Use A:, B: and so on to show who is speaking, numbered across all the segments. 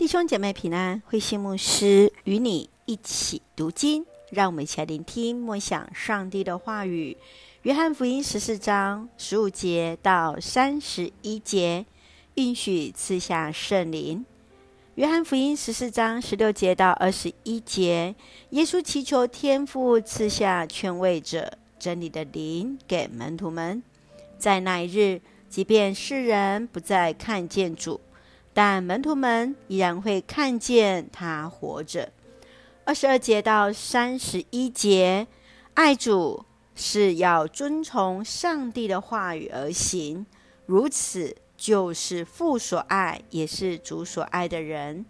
A: 弟兄姐妹平安，慧心牧师与你一起读经，让我们一起来聆听默想上帝的话语。约翰福音十四章十五节到三十一节，应许赐下圣灵。约翰福音十四章十六节到二十一节，耶稣祈求天父赐下劝慰者真理的灵给门徒们，在那一日，即便世人不再看见主。但门徒们依然会看见他活着。二十二节到三十一节，爱主是要遵从上帝的话语而行，如此就是父所爱，也是主所爱的人。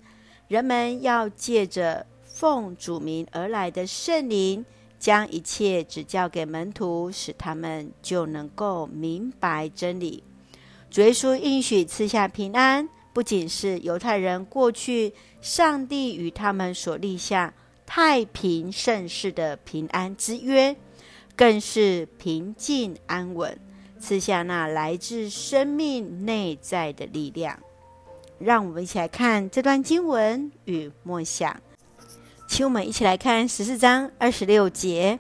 A: 人们要借着奉主名而来的圣灵，将一切指教给门徒，使他们就能够明白真理。主耶稣应许赐下平安。不仅是犹太人过去上帝与他们所立下太平盛世的平安之约，更是平静安稳，赐下那来自生命内在的力量。让我们一起来看这段经文与默想，请我们一起来看十四章二十六节。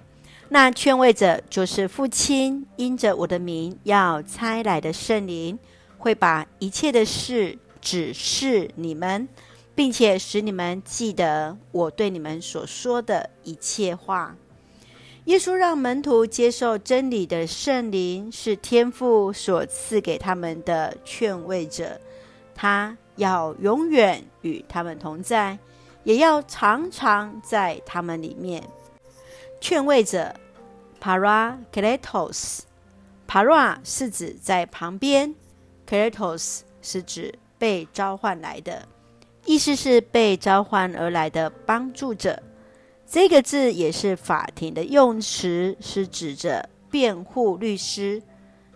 A: 那劝慰者就是父亲因着我的名要差来的圣灵，会把一切的事。指示你们，并且使你们记得我对你们所说的一切话。耶稣让门徒接受真理的圣灵，是天父所赐给他们的劝慰者。他要永远与他们同在，也要常常在他们里面。劝慰者，Parakletos，Para 是指在旁边，Kletos 是指。被召唤来的，意思是被召唤而来的帮助者。这个字也是法庭的用词，是指着辩护律师。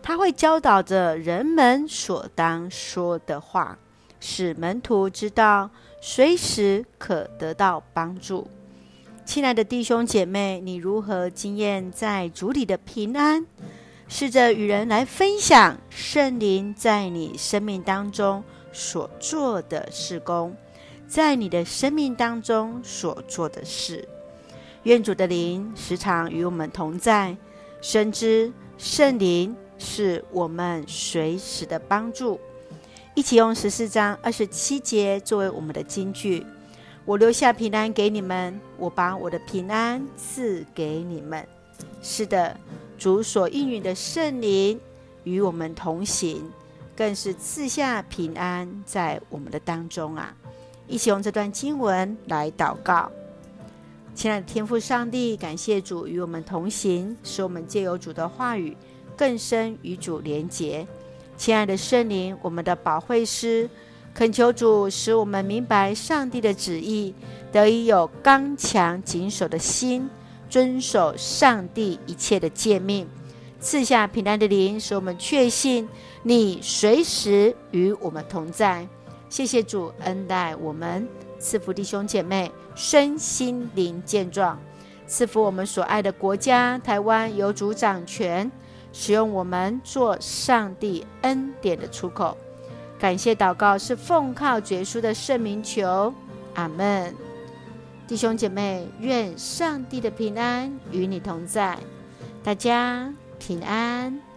A: 他会教导着人们所当说的话，使门徒知道随时可得到帮助。亲爱的弟兄姐妹，你如何经验在主里的平安？试着与人来分享圣灵在你生命当中。所做的事工，在你的生命当中所做的事，愿主的灵时常与我们同在，深知圣灵是我们随时的帮助。一起用十四章二十七节作为我们的金句：我留下平安给你们，我把我的平安赐给你们。是的，主所应允的圣灵与我们同行。更是赐下平安在我们的当中啊！一起用这段经文来祷告。亲爱的天父上帝，感谢主与我们同行，使我们借由主的话语更深与主连结。亲爱的圣灵，我们的保惠师，恳求主使我们明白上帝的旨意，得以有刚强谨守的心，遵守上帝一切的诫命。赐下平安的灵，使我们确信你随时与我们同在。谢谢主恩待我们，赐福弟兄姐妹身心灵健壮，赐福我们所爱的国家台湾有主掌权，使用我们做上帝恩典的出口。感谢祷告是奉靠绝书的圣名求，阿门。弟兄姐妹，愿上帝的平安与你同在，大家。平安。